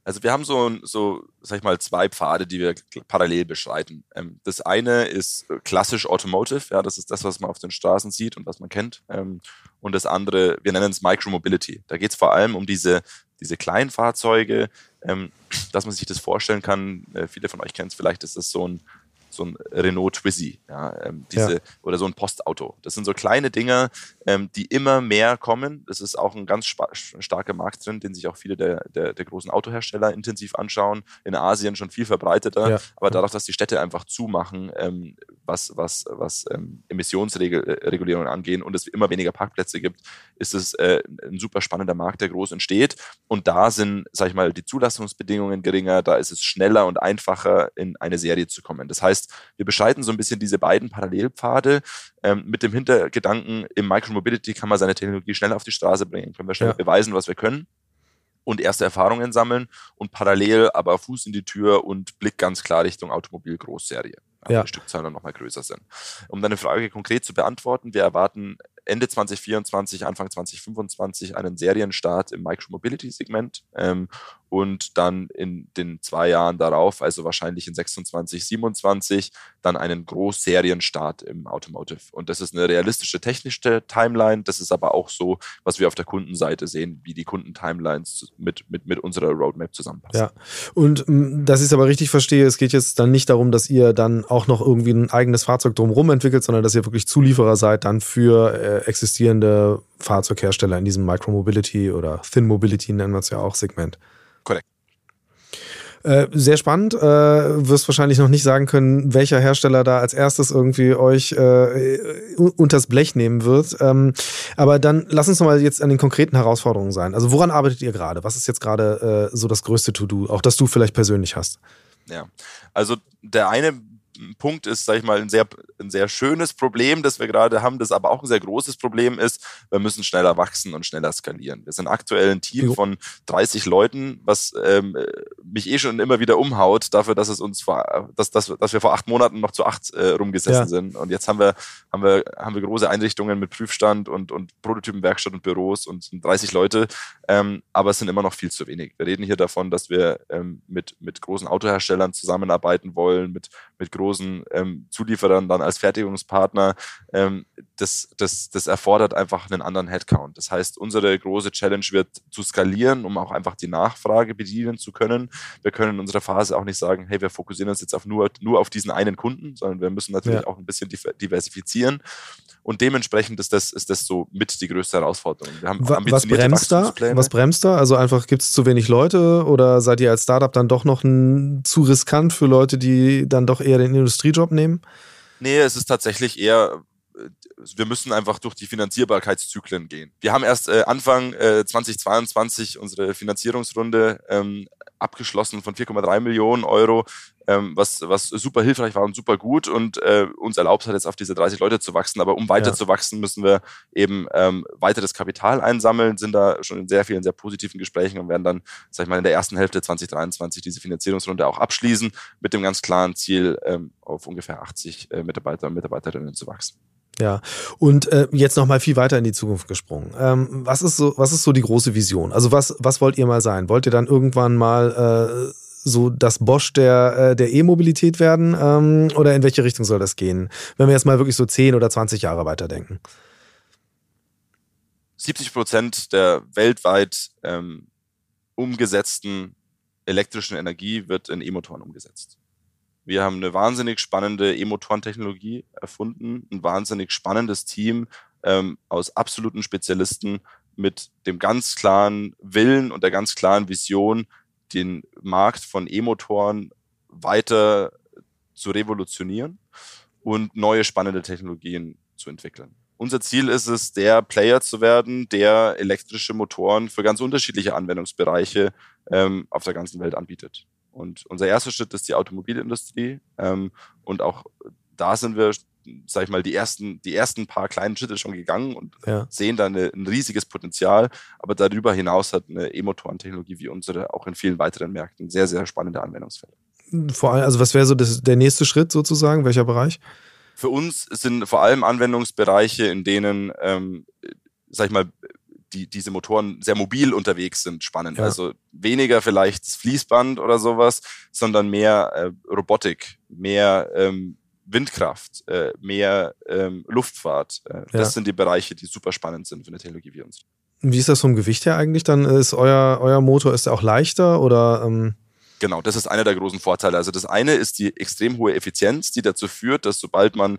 Also wir haben so, so, sag ich mal, zwei Pfade, die wir parallel beschreiten. Ähm, das eine ist klassisch Automotive, ja, das ist das, was man auf den Straßen sieht und was man kennt. Ähm, und das andere, wir nennen es Micromobility. Da geht es vor allem um diese, diese kleinen Fahrzeuge, ähm, dass man sich das vorstellen kann. Äh, viele von euch kennen es vielleicht, ist das so ein so ein Renault Twizy, ja, ähm, diese, ja. oder so ein Postauto. Das sind so kleine Dinger, ähm, die immer mehr kommen. Das ist auch ein ganz starker Markt drin, den sich auch viele der, der, der, großen Autohersteller intensiv anschauen. In Asien schon viel verbreiteter, ja. aber dadurch, dass die Städte einfach zumachen, ähm, was, was, was ähm, Emissionsregulierungen angehen und es immer weniger Parkplätze gibt, ist es äh, ein super spannender Markt, der groß entsteht. Und da sind, sag ich mal, die Zulassungsbedingungen geringer, da ist es schneller und einfacher, in eine Serie zu kommen. Das heißt, wir beschreiten so ein bisschen diese beiden Parallelpfade ähm, mit dem Hintergedanken, im Micromobility kann man seine Technologie schnell auf die Straße bringen, können wir schnell ja. beweisen, was wir können und erste Erfahrungen sammeln und parallel aber Fuß in die Tür und Blick ganz klar Richtung Automobil-Großserie. Also ja. die Stückzahlen dann nochmal größer sind. Um deine Frage konkret zu beantworten, wir erwarten Ende 2024, Anfang 2025 einen Serienstart im Micromobility-Segment ähm, und dann in den zwei Jahren darauf, also wahrscheinlich in 26, 27, dann einen Großserienstart im Automotive. Und das ist eine realistische technische Timeline. Das ist aber auch so, was wir auf der Kundenseite sehen, wie die Kundentimelines mit, mit, mit unserer Roadmap zusammenpassen. Ja, und mm, dass ich es aber richtig verstehe, es geht jetzt dann nicht darum, dass ihr dann auch noch irgendwie ein eigenes Fahrzeug drumherum entwickelt, sondern dass ihr wirklich Zulieferer seid dann für äh, existierende Fahrzeughersteller in diesem Micromobility oder Thin Mobility nennen wir es ja auch Segment. Korrekt. Äh, sehr spannend. Äh, wirst wahrscheinlich noch nicht sagen können, welcher Hersteller da als erstes irgendwie euch äh, unters Blech nehmen wird. Ähm, aber dann lass uns mal jetzt an den konkreten Herausforderungen sein. Also woran arbeitet ihr gerade? Was ist jetzt gerade äh, so das größte To-Do, auch das du vielleicht persönlich hast? Ja, also der eine Punkt ist, sage ich mal, ein sehr, ein sehr schönes Problem, das wir gerade haben, das aber auch ein sehr großes Problem ist, wir müssen schneller wachsen und schneller skalieren. Wir sind aktuell ein Team von 30 Leuten, was ähm, mich eh schon immer wieder umhaut, dafür, dass es uns vor, dass, dass, dass wir vor acht Monaten noch zu acht äh, rumgesessen ja. sind. Und jetzt haben wir, haben wir, haben wir große Einrichtungen mit Prüfstand und, und Prototypenwerkstatt und Büros und sind 30 Leute, ähm, aber es sind immer noch viel zu wenig. Wir reden hier davon, dass wir ähm, mit, mit großen Autoherstellern zusammenarbeiten wollen, mit, mit großen großen ähm, Zulieferern dann als Fertigungspartner, ähm, das, das, das erfordert einfach einen anderen Headcount. Das heißt, unsere große Challenge wird zu skalieren, um auch einfach die Nachfrage bedienen zu können. Wir können in unserer Phase auch nicht sagen, hey, wir fokussieren uns jetzt auf nur, nur auf diesen einen Kunden, sondern wir müssen natürlich ja. auch ein bisschen diversifizieren. Und dementsprechend ist das, ist das so mit die größte Herausforderung. Wir haben was bremst da? Was bremst da? Also einfach gibt es zu wenig Leute oder seid ihr als Startup dann doch noch ein, zu riskant für Leute, die dann doch eher den Industriejob nehmen? Nee, es ist tatsächlich eher wir müssen einfach durch die Finanzierbarkeitszyklen gehen. Wir haben erst äh, Anfang äh, 2022 unsere Finanzierungsrunde ähm, abgeschlossen von 4,3 Millionen Euro, ähm, was, was super hilfreich war und super gut und äh, uns erlaubt hat, jetzt auf diese 30 Leute zu wachsen. Aber um weiter ja. zu wachsen, müssen wir eben ähm, weiteres Kapital einsammeln, sind da schon in sehr vielen, sehr positiven Gesprächen und werden dann, sag ich mal, in der ersten Hälfte 2023 diese Finanzierungsrunde auch abschließen, mit dem ganz klaren Ziel, ähm, auf ungefähr 80 äh, Mitarbeiter und Mitarbeiterinnen zu wachsen. Ja, und äh, jetzt noch mal viel weiter in die Zukunft gesprungen. Ähm, was ist so, was ist so die große Vision? Also was, was wollt ihr mal sein? Wollt ihr dann irgendwann mal äh, so das Bosch der äh, der E-Mobilität werden? Ähm, oder in welche Richtung soll das gehen? Wenn wir jetzt mal wirklich so 10 oder 20 Jahre weiterdenken. 70 Prozent der weltweit ähm, umgesetzten elektrischen Energie wird in E-Motoren umgesetzt. Wir haben eine wahnsinnig spannende E-Motorentechnologie erfunden, ein wahnsinnig spannendes Team ähm, aus absoluten Spezialisten mit dem ganz klaren Willen und der ganz klaren Vision, den Markt von E-Motoren weiter zu revolutionieren und neue spannende Technologien zu entwickeln. Unser Ziel ist es, der Player zu werden, der elektrische Motoren für ganz unterschiedliche Anwendungsbereiche ähm, auf der ganzen Welt anbietet. Und unser erster Schritt ist die Automobilindustrie. Ähm, und auch da sind wir, sag ich mal, die ersten, die ersten paar kleinen Schritte schon gegangen und ja. sehen da eine, ein riesiges Potenzial. Aber darüber hinaus hat eine E-Motorentechnologie wie unsere auch in vielen weiteren Märkten sehr, sehr spannende Anwendungsfälle. Vor allem, also was wäre so das, der nächste Schritt sozusagen? Welcher Bereich? Für uns sind vor allem Anwendungsbereiche, in denen, ähm, sag ich mal, die, diese Motoren sehr mobil unterwegs sind, spannend. Ja. Also weniger vielleicht Fließband oder sowas, sondern mehr äh, Robotik, mehr ähm, Windkraft, äh, mehr ähm, Luftfahrt. Äh, ja. Das sind die Bereiche, die super spannend sind für eine Technologie wie uns. Wie ist das vom Gewicht her eigentlich? Dann ist euer, euer Motor, ist auch leichter oder? Ähm Genau, das ist einer der großen Vorteile. Also das eine ist die extrem hohe Effizienz, die dazu führt, dass sobald man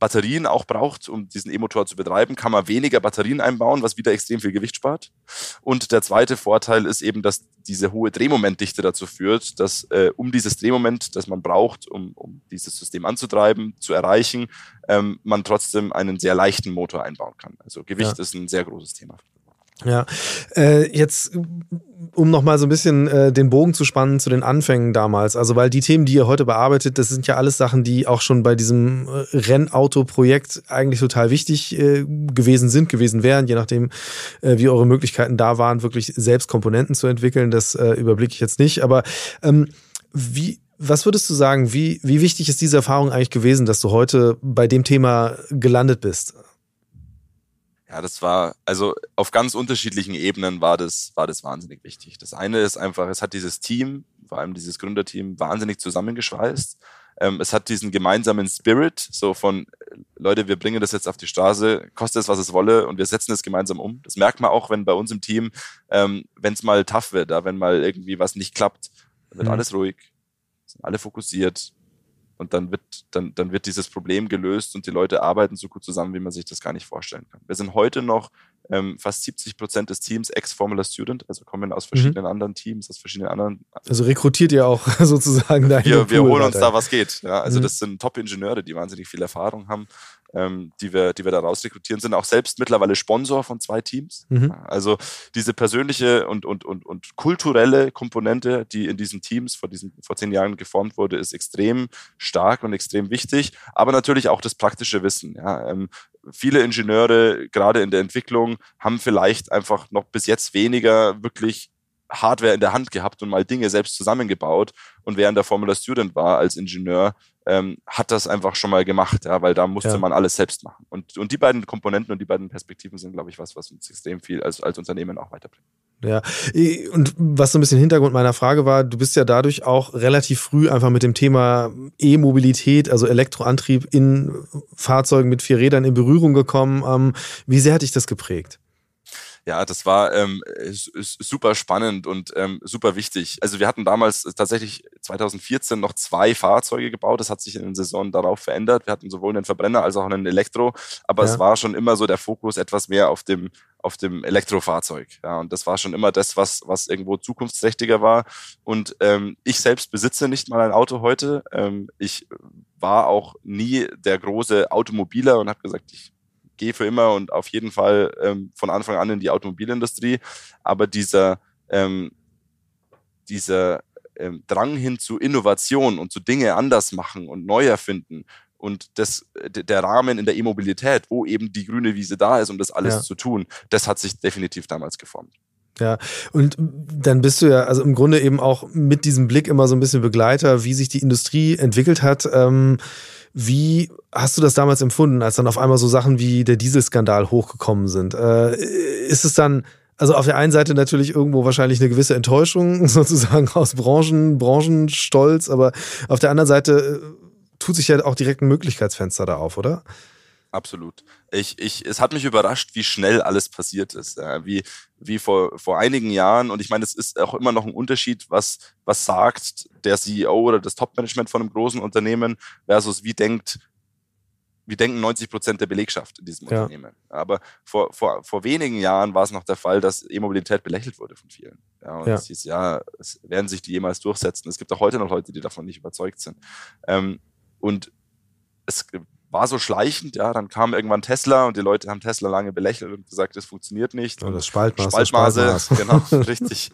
Batterien auch braucht, um diesen E-Motor zu betreiben, kann man weniger Batterien einbauen, was wieder extrem viel Gewicht spart. Und der zweite Vorteil ist eben, dass diese hohe Drehmomentdichte dazu führt, dass äh, um dieses Drehmoment, das man braucht, um, um dieses System anzutreiben, zu erreichen, ähm, man trotzdem einen sehr leichten Motor einbauen kann. Also Gewicht ja. ist ein sehr großes Thema. Ja, äh, jetzt um nochmal so ein bisschen äh, den Bogen zu spannen zu den Anfängen damals. Also, weil die Themen, die ihr heute bearbeitet, das sind ja alles Sachen, die auch schon bei diesem äh, Rennauto-Projekt eigentlich total wichtig äh, gewesen sind, gewesen wären, je nachdem, äh, wie eure Möglichkeiten da waren, wirklich selbst Komponenten zu entwickeln. Das äh, überblicke ich jetzt nicht. Aber ähm, wie, was würdest du sagen, wie, wie wichtig ist diese Erfahrung eigentlich gewesen, dass du heute bei dem Thema gelandet bist? Ja, das war, also auf ganz unterschiedlichen Ebenen war das, war das wahnsinnig wichtig. Das eine ist einfach, es hat dieses Team, vor allem dieses Gründerteam, wahnsinnig zusammengeschweißt. Ähm, es hat diesen gemeinsamen Spirit, so von, Leute, wir bringen das jetzt auf die Straße, kostet es, was es wolle, und wir setzen es gemeinsam um. Das merkt man auch, wenn bei uns im Team, ähm, wenn es mal tough wird, ja, wenn mal irgendwie was nicht klappt, dann wird mhm. alles ruhig, sind alle fokussiert, und dann wird, dann, dann wird dieses Problem gelöst und die Leute arbeiten so gut zusammen, wie man sich das gar nicht vorstellen kann. Wir sind heute noch ähm, fast 70 Prozent des Teams Ex-Formula Student, also kommen aus mhm. verschiedenen mhm. anderen Teams, aus verschiedenen anderen. Also rekrutiert ihr auch sozusagen da Wir, wir holen uns da, was geht. Ja, also mhm. das sind Top-Ingenieure, die wahnsinnig viel Erfahrung haben, ähm, die, wir, die wir da raus rekrutieren, sind auch selbst mittlerweile Sponsor von zwei Teams. Mhm. Also diese persönliche und, und, und, und kulturelle Komponente, die in diesen Teams vor, diesen, vor zehn Jahren geformt wurde, ist extrem stark und extrem wichtig. Aber natürlich auch das praktische Wissen. Ja. Ähm, viele Ingenieure, gerade in der Entwicklung, haben vielleicht einfach noch bis jetzt weniger wirklich Hardware in der Hand gehabt und mal Dinge selbst zusammengebaut. Und während der Formula Student war als Ingenieur, ähm, hat das einfach schon mal gemacht, ja, weil da musste ja. man alles selbst machen. Und, und die beiden Komponenten und die beiden Perspektiven sind, glaube ich, was, was uns extrem viel als, als Unternehmen auch weiterbringt. Ja, und was so ein bisschen Hintergrund meiner Frage war, du bist ja dadurch auch relativ früh einfach mit dem Thema E-Mobilität, also Elektroantrieb in Fahrzeugen mit vier Rädern in Berührung gekommen. Ähm, wie sehr hat dich das geprägt? Ja, das war ähm, super spannend und ähm, super wichtig. Also wir hatten damals tatsächlich 2014 noch zwei Fahrzeuge gebaut. Das hat sich in den Saison darauf verändert. Wir hatten sowohl einen Verbrenner als auch einen Elektro, aber ja. es war schon immer so der Fokus etwas mehr auf dem auf dem Elektrofahrzeug. Ja, und das war schon immer das, was was irgendwo zukunftsträchtiger war. Und ähm, ich selbst besitze nicht mal ein Auto heute. Ähm, ich war auch nie der große Automobiler und habe gesagt, ich gehe für immer und auf jeden Fall ähm, von Anfang an in die Automobilindustrie. Aber dieser, ähm, dieser ähm, Drang hin zu Innovation und zu Dinge anders machen und neu erfinden und das, der Rahmen in der E-Mobilität, wo eben die grüne Wiese da ist, um das alles ja. zu tun, das hat sich definitiv damals geformt. Ja, und dann bist du ja also im Grunde eben auch mit diesem Blick immer so ein bisschen Begleiter, wie sich die Industrie entwickelt hat. Ähm, wie hast du das damals empfunden, als dann auf einmal so Sachen wie der Dieselskandal hochgekommen sind? Äh, ist es dann also auf der einen Seite natürlich irgendwo wahrscheinlich eine gewisse Enttäuschung, sozusagen aus Branchen, Branchenstolz, aber auf der anderen Seite äh, tut sich ja auch direkt ein Möglichkeitsfenster da auf, oder? Absolut. Ich, ich, es hat mich überrascht, wie schnell alles passiert ist. Ja, wie, wie vor, vor einigen Jahren. Und ich meine, es ist auch immer noch ein Unterschied, was, was sagt der CEO oder das Top-Management von einem großen Unternehmen versus wie denkt wie denken 90 Prozent der Belegschaft in diesem ja. Unternehmen. Aber vor, vor, vor wenigen Jahren war es noch der Fall, dass E-Mobilität belächelt wurde von vielen. Ja, und ja. es hieß, ja, es werden sich die jemals durchsetzen. Es gibt auch heute noch Leute, die davon nicht überzeugt sind. Ähm, und es war so schleichend, ja, dann kam irgendwann Tesla und die Leute haben Tesla lange belächelt und gesagt, das funktioniert nicht. Und das Spaltmaß. Spaltmaße, Spaltmaß. genau, richtig.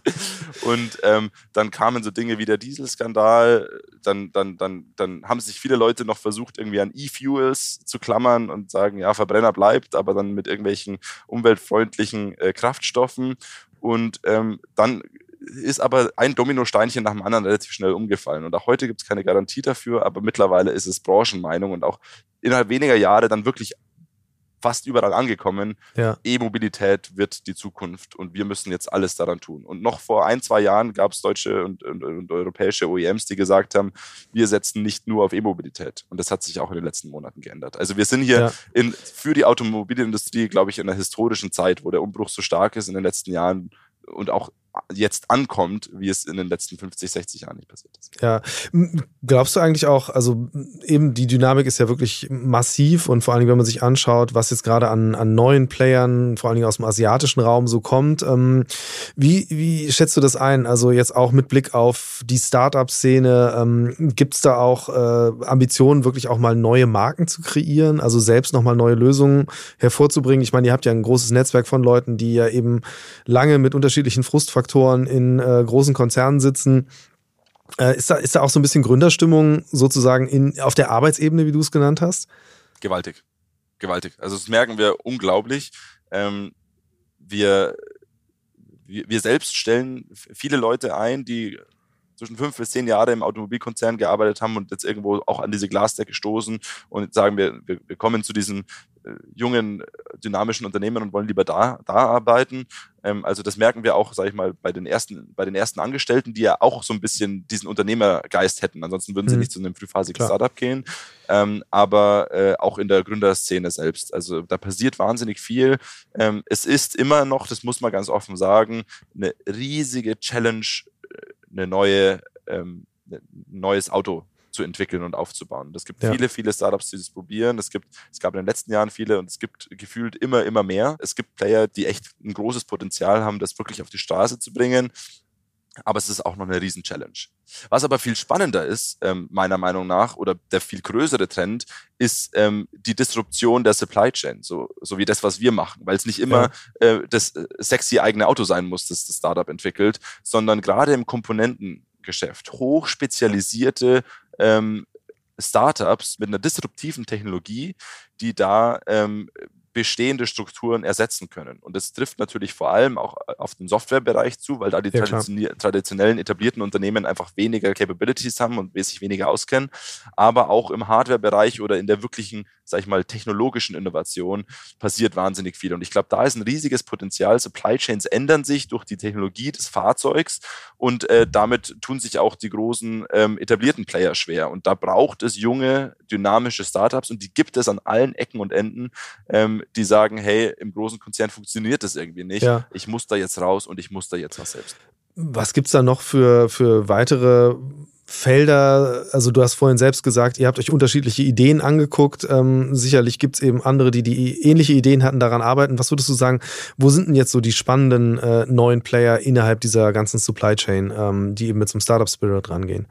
Und ähm, dann kamen so Dinge wie der Dieselskandal, dann, dann, dann, dann haben sich viele Leute noch versucht, irgendwie an E-Fuels zu klammern und sagen, ja, Verbrenner bleibt, aber dann mit irgendwelchen umweltfreundlichen äh, Kraftstoffen. Und ähm, dann ist aber ein Dominosteinchen nach dem anderen relativ schnell umgefallen. Und auch heute gibt es keine Garantie dafür, aber mittlerweile ist es Branchenmeinung und auch innerhalb weniger Jahre dann wirklich fast überall angekommen. Ja. E-Mobilität wird die Zukunft und wir müssen jetzt alles daran tun. Und noch vor ein, zwei Jahren gab es deutsche und, und, und, europäische OEMs, die gesagt haben, wir setzen nicht nur auf E-Mobilität. Und das hat sich auch in den letzten Monaten geändert. Also wir sind hier ja. in, für die Automobilindustrie, glaube ich, in einer historischen Zeit, wo der Umbruch so stark ist in den letzten Jahren und auch jetzt ankommt, wie es in den letzten 50, 60 Jahren nicht passiert ist. Ja, glaubst du eigentlich auch, also eben die Dynamik ist ja wirklich massiv und vor allen Dingen, wenn man sich anschaut, was jetzt gerade an, an neuen Playern, vor allen Dingen aus dem asiatischen Raum so kommt, ähm, wie, wie schätzt du das ein? Also jetzt auch mit Blick auf die Startup-Szene, ähm, gibt es da auch äh, Ambitionen, wirklich auch mal neue Marken zu kreieren, also selbst nochmal neue Lösungen hervorzubringen? Ich meine, ihr habt ja ein großes Netzwerk von Leuten, die ja eben lange mit unterschiedlichen Frustfaktoren Führungsfaktoren in äh, großen Konzernen sitzen. Äh, ist, da, ist da auch so ein bisschen Gründerstimmung sozusagen in, auf der Arbeitsebene, wie du es genannt hast? Gewaltig. Gewaltig. Also das merken wir unglaublich. Ähm, wir, wir, wir selbst stellen viele Leute ein, die zwischen fünf bis zehn Jahre im Automobilkonzern gearbeitet haben und jetzt irgendwo auch an diese Glasdecke stoßen und sagen, wir, wir, wir kommen zu diesen äh, jungen, dynamischen Unternehmen und wollen lieber da, da arbeiten. Ähm, also das merken wir auch, sage ich mal, bei den ersten, bei den ersten Angestellten, die ja auch so ein bisschen diesen Unternehmergeist hätten. Ansonsten würden sie mhm. nicht zu einem frühphasigen Klar. Startup gehen. Ähm, aber äh, auch in der Gründerszene selbst. Also da passiert wahnsinnig viel. Ähm, es ist immer noch, das muss man ganz offen sagen, eine riesige Challenge, äh, eine neue, ähm, ein neues Auto zu entwickeln und aufzubauen. Es gibt ja. viele, viele Startups, die das probieren. Es gibt, es gab in den letzten Jahren viele und es gibt gefühlt immer, immer mehr. Es gibt Player, die echt ein großes Potenzial haben, das wirklich auf die Straße zu bringen. Aber es ist auch noch eine Riesen-Challenge. Was aber viel spannender ist, ähm, meiner Meinung nach, oder der viel größere Trend, ist ähm, die Disruption der Supply Chain, so, so wie das, was wir machen. Weil es nicht immer ja. äh, das äh, sexy eigene Auto sein muss, das das Startup entwickelt, sondern gerade im Komponentengeschäft hochspezialisierte ähm, Startups mit einer disruptiven Technologie, die da ähm, bestehende Strukturen ersetzen können. Und das trifft natürlich vor allem auch äh, auf den Softwarebereich zu, weil da die ja, traditionellen etablierten Unternehmen einfach weniger Capabilities haben und sich weniger auskennen. Aber auch im Hardwarebereich oder in der wirklichen, sag ich mal, technologischen Innovation passiert wahnsinnig viel. Und ich glaube, da ist ein riesiges Potenzial. Supply Chains ändern sich durch die Technologie des Fahrzeugs und äh, damit tun sich auch die großen ähm, etablierten Player schwer. Und da braucht es junge, dynamische Startups und die gibt es an allen Ecken und Enden, ähm, die sagen, hey, im großen Konzern funktioniert das irgendwie nicht. Ja. Ich muss da jetzt raus und ich muss da jetzt was selbst. Was gibt's da noch für, für weitere Felder, also du hast vorhin selbst gesagt, ihr habt euch unterschiedliche Ideen angeguckt. Ähm, sicherlich gibt's eben andere, die die ähnliche Ideen hatten, daran arbeiten. Was würdest du sagen, wo sind denn jetzt so die spannenden äh, neuen Player innerhalb dieser ganzen Supply Chain, ähm, die eben mit so einem Startup Spirit rangehen?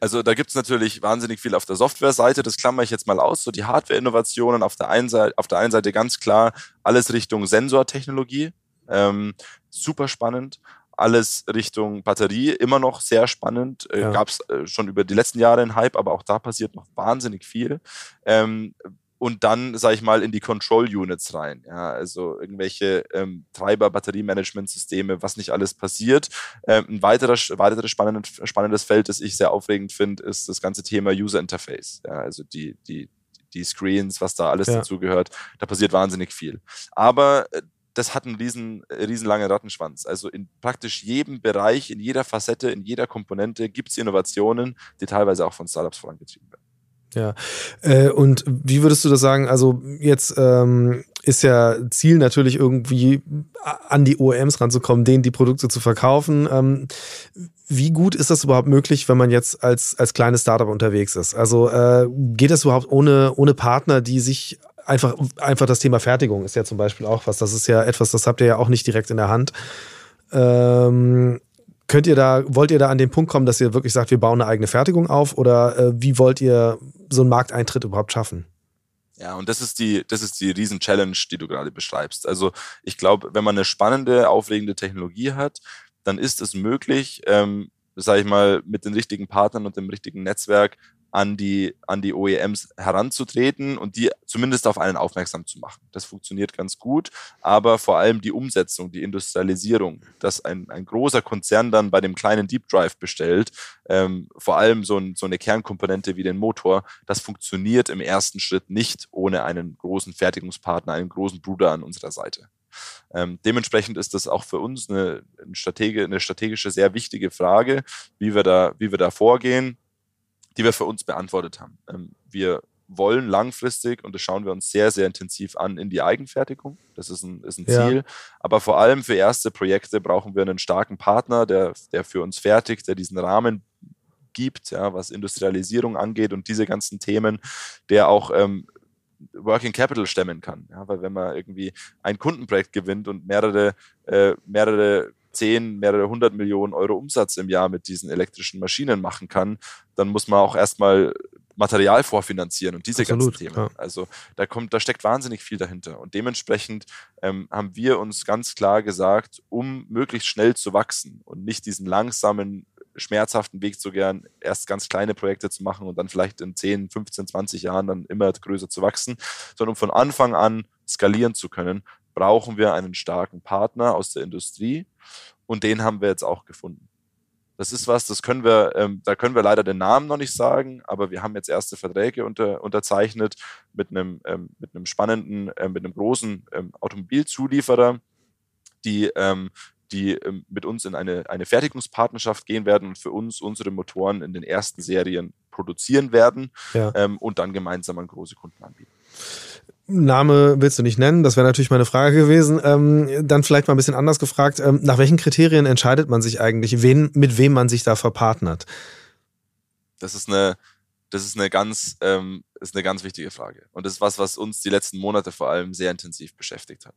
Also da gibt's natürlich wahnsinnig viel auf der Software-Seite, das klammer ich jetzt mal aus, so die Hardware-Innovationen auf der einen Seite, auf der einen Seite ganz klar alles Richtung Sensortechnologie, ähm, super spannend. alles Richtung Batterie, immer noch sehr spannend. Äh, Ja. Gab es äh, schon über die letzten Jahre einen Hype, aber auch da passiert noch wahnsinnig viel. Ähm, und dann, sage ich mal, in die Control Units rein. Ja, also irgendwelche ähm, Treiber, Batteriemanagementsysteme, was nicht alles passiert. Ähm, ein weiterer, weiteres spannendes, spannendes Feld, das ich sehr aufregend finde, ist das ganze Thema User Interface. Ja, also die, die, die Screens, was da alles Ja. dazugehört. Da passiert wahnsinnig viel. Aber äh, das hat einen riesen, äh, riesenlangen Rattenschwanz. Also in praktisch jedem Bereich, in jeder Facette, in jeder Komponente gibt es Innovationen, die teilweise auch von Startups vorangetrieben werden. Äh, und wie würdest du das sagen? Also jetzt ähm, ist ja Ziel natürlich irgendwie an die OEMs ranzukommen, denen die Produkte zu verkaufen. Ähm, wie gut ist das überhaupt möglich, wenn man jetzt als, als kleines Startup unterwegs ist? Also äh, geht das überhaupt ohne, ohne Partner, die sich einfach, einfach das Thema Fertigung ist ja zum Beispiel auch was. Das ist ja etwas, das habt ihr ja auch nicht direkt in der Hand. Ähm, Könnt ihr da, wollt ihr da an den Punkt kommen, dass ihr wirklich sagt, wir bauen eine eigene Fertigung auf oder äh, wie wollt ihr so einen Markteintritt überhaupt schaffen? Ja, und das ist die, das ist die Riesen-Challenge, die du gerade beschreibst. Also ich glaube, wenn man eine spannende, aufregende Technologie hat, dann ist es möglich, ähm, sage ich mal, mit den richtigen Partnern und dem richtigen Netzwerk an die, an die OEMs heranzutreten und die zumindest auf einen aufmerksam zu machen. Das funktioniert ganz gut, aber vor allem die Umsetzung, die Industrialisierung, dass ein, ein großer Konzern dann bei dem kleinen Deep Drive bestellt, ähm, vor allem so, ein, so eine Kernkomponente wie den Motor, das funktioniert im ersten Schritt nicht ohne einen großen Fertigungspartner, einen großen Bruder an unserer Seite. Ähm, dementsprechend ist das auch für uns eine, eine, Strategi eine strategische, sehr wichtige Frage, wie wir da, wie wir da vorgehen, die wir für uns beantwortet haben. Ähm, wir wollen langfristig, und das schauen wir uns sehr, sehr intensiv an, in die Eigenfertigung. Das ist ein, ist ein Ja. Ziel. Aber vor allem für erste Projekte brauchen wir einen starken Partner, der, der für uns fertigt, der diesen Rahmen gibt, ja, was Industrialisierung angeht und diese ganzen Themen, der auch ähm, Working Capital stemmen kann. Ja, weil wenn man irgendwie ein Kundenprojekt gewinnt und mehrere, äh, mehrere zehn, mehrere hundert Millionen Euro Umsatz im Jahr mit diesen elektrischen Maschinen machen kann, dann muss man auch erstmal Material vorfinanzieren und diese Absolut, ganzen Themen. ja. Also da kommt, da steckt wahnsinnig viel dahinter. Und dementsprechend ähm, haben wir uns ganz klar gesagt, um möglichst schnell zu wachsen und nicht diesen langsamen, schmerzhaften Weg zu gern, erst ganz kleine Projekte zu machen und dann vielleicht in 10, 15, 20 Jahren dann immer größer zu wachsen, sondern um von Anfang an skalieren zu können, brauchen wir einen starken Partner aus der Industrie und den haben wir jetzt auch gefunden. Das ist was, das können wir, ähm, da können wir leider den Namen noch nicht sagen, aber wir haben jetzt erste Verträge unter, unterzeichnet mit einem, ähm, mit einem spannenden, ähm, mit einem großen ähm, Automobilzulieferer, die, ähm, die ähm, mit uns in eine, eine Fertigungspartnerschaft gehen werden und für uns unsere Motoren in den ersten Serien produzieren werden Ja. und dann gemeinsam an große Kunden anbieten. Name willst du nicht nennen, das wäre natürlich meine Frage gewesen. Ähm, dann vielleicht mal ein bisschen anders gefragt, ähm, nach welchen Kriterien entscheidet man sich eigentlich, wen, mit wem man sich da verpartnert? Das ist eine, das ist eine ganz, ähm, ist eine ganz wichtige Frage. Und das ist was, was uns die letzten Monate vor allem sehr intensiv beschäftigt hat.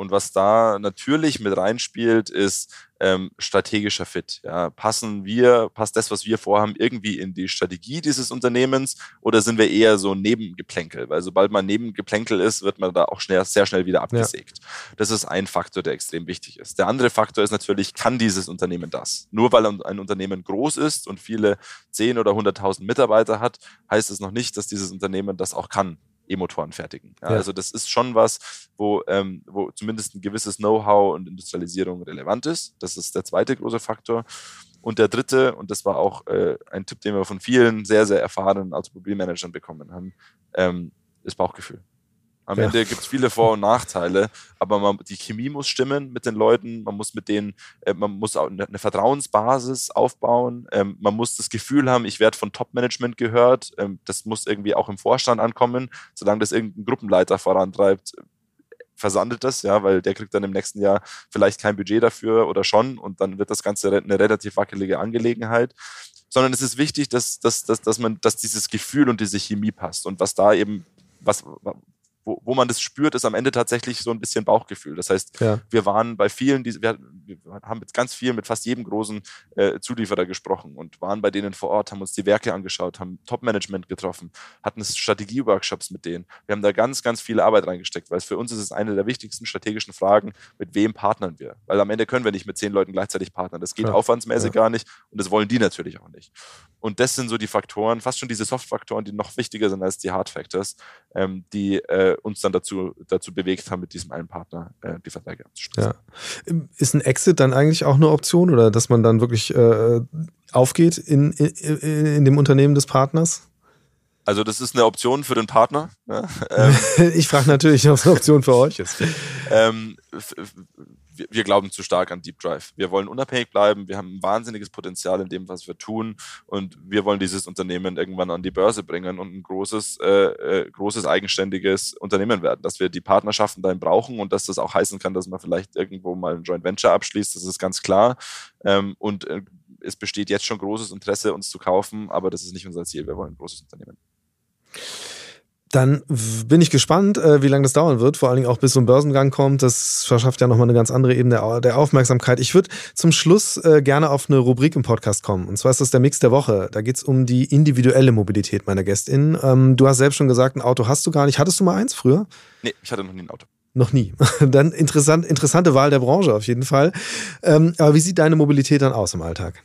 Und was da natürlich mit reinspielt, ist ähm, strategischer Fit. Ja, passen wir, passt das, was wir vorhaben, irgendwie in die Strategie dieses Unternehmens oder sind wir eher so Nebengeplänkel? Weil sobald man Nebengeplänkel ist, wird man da auch schnell, sehr schnell wieder abgesägt. Das ist ein Faktor, der extrem wichtig ist. Der andere Faktor ist natürlich, kann dieses Unternehmen das? Nur weil ein Unternehmen groß ist und viele 10 oder 100.000 Mitarbeiter hat, heißt es noch nicht, dass dieses Unternehmen das auch kann. E-Motoren fertigen. Ja, Ja. Also das ist schon was, wo, ähm, wo zumindest ein gewisses Know-how und Industrialisierung relevant ist. Das ist der zweite große Faktor. Und der dritte, und das war auch äh, ein Tipp, den wir von vielen sehr, sehr erfahrenen Automobilmanagern bekommen haben, ähm, ist Bauchgefühl. Am Ja. Ende gibt es viele Vor- und Nachteile, aber man, die Chemie muss stimmen mit den Leuten, man muss mit denen, äh, man muss eine, eine Vertrauensbasis aufbauen, ähm, man muss das Gefühl haben, ich werde von Top-Management gehört, ähm, das muss irgendwie auch im Vorstand ankommen, solange das irgendein Gruppenleiter vorantreibt, versandet das, ja, weil der kriegt dann im nächsten Jahr vielleicht kein Budget dafür oder schon und dann wird das Ganze eine relativ wackelige Angelegenheit. Sondern es ist wichtig, dass, dass, dass, dass man, dass dieses Gefühl und diese Chemie passt. Und was da eben, was, wo, wo man das spürt, ist am Ende tatsächlich so ein bisschen Bauchgefühl. Das heißt, Ja. wir waren bei vielen, die, wir, wir haben jetzt ganz viel mit fast jedem großen äh, Zulieferer gesprochen und waren bei denen vor Ort, haben uns die Werke angeschaut, haben Top-Management getroffen, hatten Strategie-Workshops mit denen. Wir haben da ganz, ganz viel Arbeit reingesteckt, weil für uns ist es eine der wichtigsten strategischen Fragen, mit wem partnern wir? Weil am Ende können wir nicht mit zehn Leuten gleichzeitig partnern. Das geht ja. aufwandsmäßig ja. gar nicht und das wollen die natürlich auch nicht. Und das sind so die Faktoren, fast schon diese Soft-Faktoren, die noch wichtiger sind als die Hard-Factors, ähm, die äh, uns dann dazu, dazu bewegt haben, mit diesem einen Partner äh, die Verträge abzuschließen. Ja. Ist ein Exit dann eigentlich auch eine Option oder dass man dann wirklich äh, aufgeht in, in, in dem Unternehmen des Partners? Also das ist eine Option für den Partner. Ja, ähm, ich frage natürlich, ob es eine Option für euch ist. Ähm, wir, wir, glauben zu stark an Deep Drive. Wir wollen unabhängig bleiben. Wir haben ein wahnsinniges Potenzial in dem, was wir tun. Und wir wollen dieses Unternehmen irgendwann an die Börse bringen und ein großes, äh, äh, großes eigenständiges Unternehmen werden. Dass wir die Partnerschaften dahin brauchen und dass das auch heißen kann, dass man vielleicht irgendwo mal ein Joint Venture abschließt. Das ist ganz klar. Ähm, und äh, es besteht jetzt schon großes Interesse, uns zu kaufen, aber das ist nicht unser Ziel. Wir wollen ein großes Unternehmen. Dann bin ich gespannt, äh, wie lange das dauern wird, vor allen Dingen auch bis so ein Börsengang kommt. Das verschafft ja nochmal eine ganz andere Ebene der Aufmerksamkeit. Ich würde zum Schluss äh, gerne auf eine Rubrik im Podcast kommen. Und zwar ist das der Mix der Woche. Da geht es um die individuelle Mobilität meiner GästInnen. Ähm, du hast selbst schon gesagt, ein Auto hast du gar nicht. Hattest du mal eins früher? Nee, ich hatte noch nie ein Auto. Noch nie. Dann interessant, interessante Wahl der Branche auf jeden Fall. Ähm, aber wie sieht deine Mobilität dann aus im Alltag?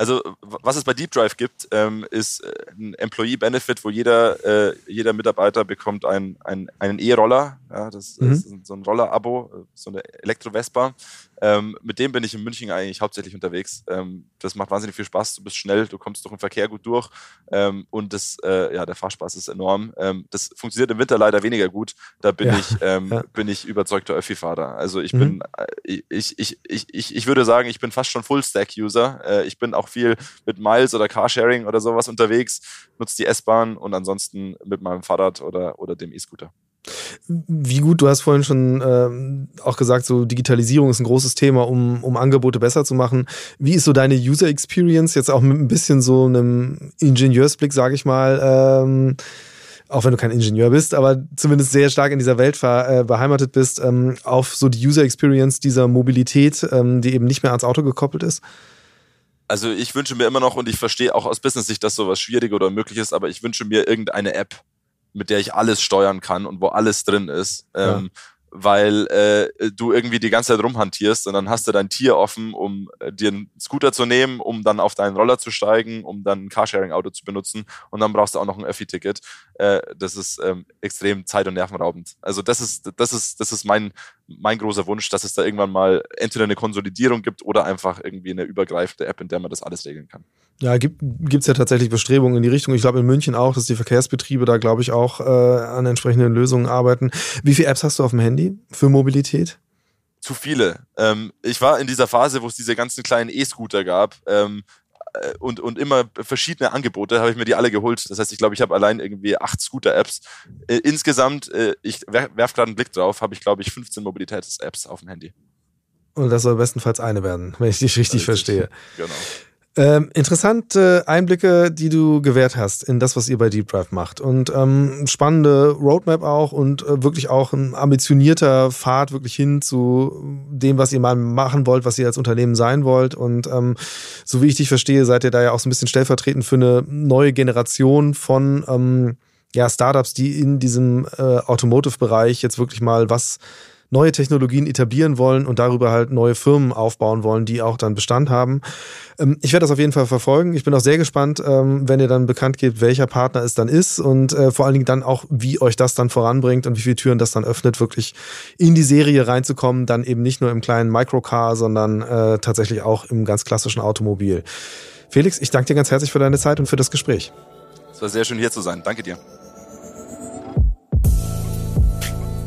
Also was es bei Deep Drive gibt, ähm, ist äh, ein Employee Benefit, wo jeder, äh, jeder Mitarbeiter bekommt ein, ein, einen E-Roller. Ja, das mhm. ist so ein Roller-Abo, so eine Elektro-Vespa. Ähm, mit dem bin ich in München eigentlich hauptsächlich unterwegs. Ähm, das macht wahnsinnig viel Spaß. Du bist schnell, du kommst durch den Verkehr gut durch ähm, und das, äh, ja, der Fahrspaß ist enorm. Ähm, das funktioniert im Winter leider weniger gut. Da bin ja. ich, ähm, ja. bin ich überzeugter Öffi-Fahrer. Also ich mhm. bin, äh, ich, ich, ich, ich, ich würde sagen, ich bin fast schon Full-Stack-User. Äh, ich bin auch viel mit Miles oder Carsharing oder sowas unterwegs, nutze die S-Bahn und ansonsten mit meinem Fahrrad oder, oder dem E-Scooter. Wie gut, du hast vorhin schon ähm, auch gesagt, so Digitalisierung ist ein großes Thema, um, um Angebote besser zu machen. Wie ist so deine User Experience jetzt auch mit ein bisschen so einem Ingenieursblick, sage ich mal? Ähm, auch wenn du kein Ingenieur bist, aber zumindest sehr stark in dieser Welt äh, beheimatet bist, ähm, auf so die User Experience dieser Mobilität, ähm, die eben nicht mehr ans Auto gekoppelt ist? Also ich wünsche mir immer noch, und ich verstehe auch aus Business-Sicht, dass sowas schwierig oder möglich ist, aber ich wünsche mir irgendeine App, mit der ich alles steuern kann und wo alles drin ist. Ja. Ähm, weil äh, du irgendwie die ganze Zeit rumhantierst und dann hast du dein Tier offen, um äh, dir einen Scooter zu nehmen, um dann auf deinen Roller zu steigen, um dann ein Carsharing-Auto zu benutzen und dann brauchst du auch noch ein Öffi-Ticket. Äh, das ist ähm, extrem zeit- und nervenraubend. Also das ist, das ist, das ist mein, mein großer Wunsch, dass es da irgendwann mal entweder eine Konsolidierung gibt oder einfach irgendwie eine übergreifende App, in der man das alles regeln kann. Ja, gibt es ja tatsächlich Bestrebungen in die Richtung. Ich glaube in München auch, dass die Verkehrsbetriebe da, glaube ich, auch äh, an entsprechenden Lösungen arbeiten. Wie viele Apps hast du auf dem Handy für Mobilität? Zu viele. Ähm, ich war in dieser Phase, wo es diese ganzen kleinen E-Scooter gab. Ähm, äh, und, und immer verschiedene Angebote, habe ich mir die alle geholt. Das heißt, ich glaube, ich habe allein irgendwie acht Scooter-Apps. Äh, insgesamt, äh, ich werfe gerade einen Blick drauf, habe ich, glaube ich, 15 Mobilitäts-Apps auf dem Handy. Und das soll bestenfalls eine werden, wenn ich dich richtig, richtig. verstehe. Genau. Ähm, interessante Einblicke, die du gewährt hast in das, was ihr bei Deep Drive macht. Und ähm, spannende Roadmap auch und äh, wirklich auch ein ambitionierter Pfad wirklich hin zu dem, was ihr mal machen wollt, was ihr als Unternehmen sein wollt. Und ähm, so wie ich dich verstehe, seid ihr da ja auch so ein bisschen stellvertretend für eine neue Generation von ähm, ja, Startups, die in diesem äh, Automotive-Bereich jetzt wirklich mal was neue Technologien etablieren wollen und darüber halt neue Firmen aufbauen wollen, die auch dann Bestand haben. Ähm, ich werde das auf jeden Fall verfolgen. Ich bin auch sehr gespannt, ähm, wenn ihr dann bekannt gebt, welcher Partner es dann ist und äh, vor allen Dingen dann auch, wie euch das dann voranbringt und wie viele Türen das dann öffnet, wirklich in die Serie reinzukommen, dann eben nicht nur im kleinen Microcar, sondern äh, tatsächlich auch im ganz klassischen Automobil. Felix, ich danke dir ganz herzlich für deine Zeit und für das Gespräch. Es war sehr schön hier zu sein. Danke dir.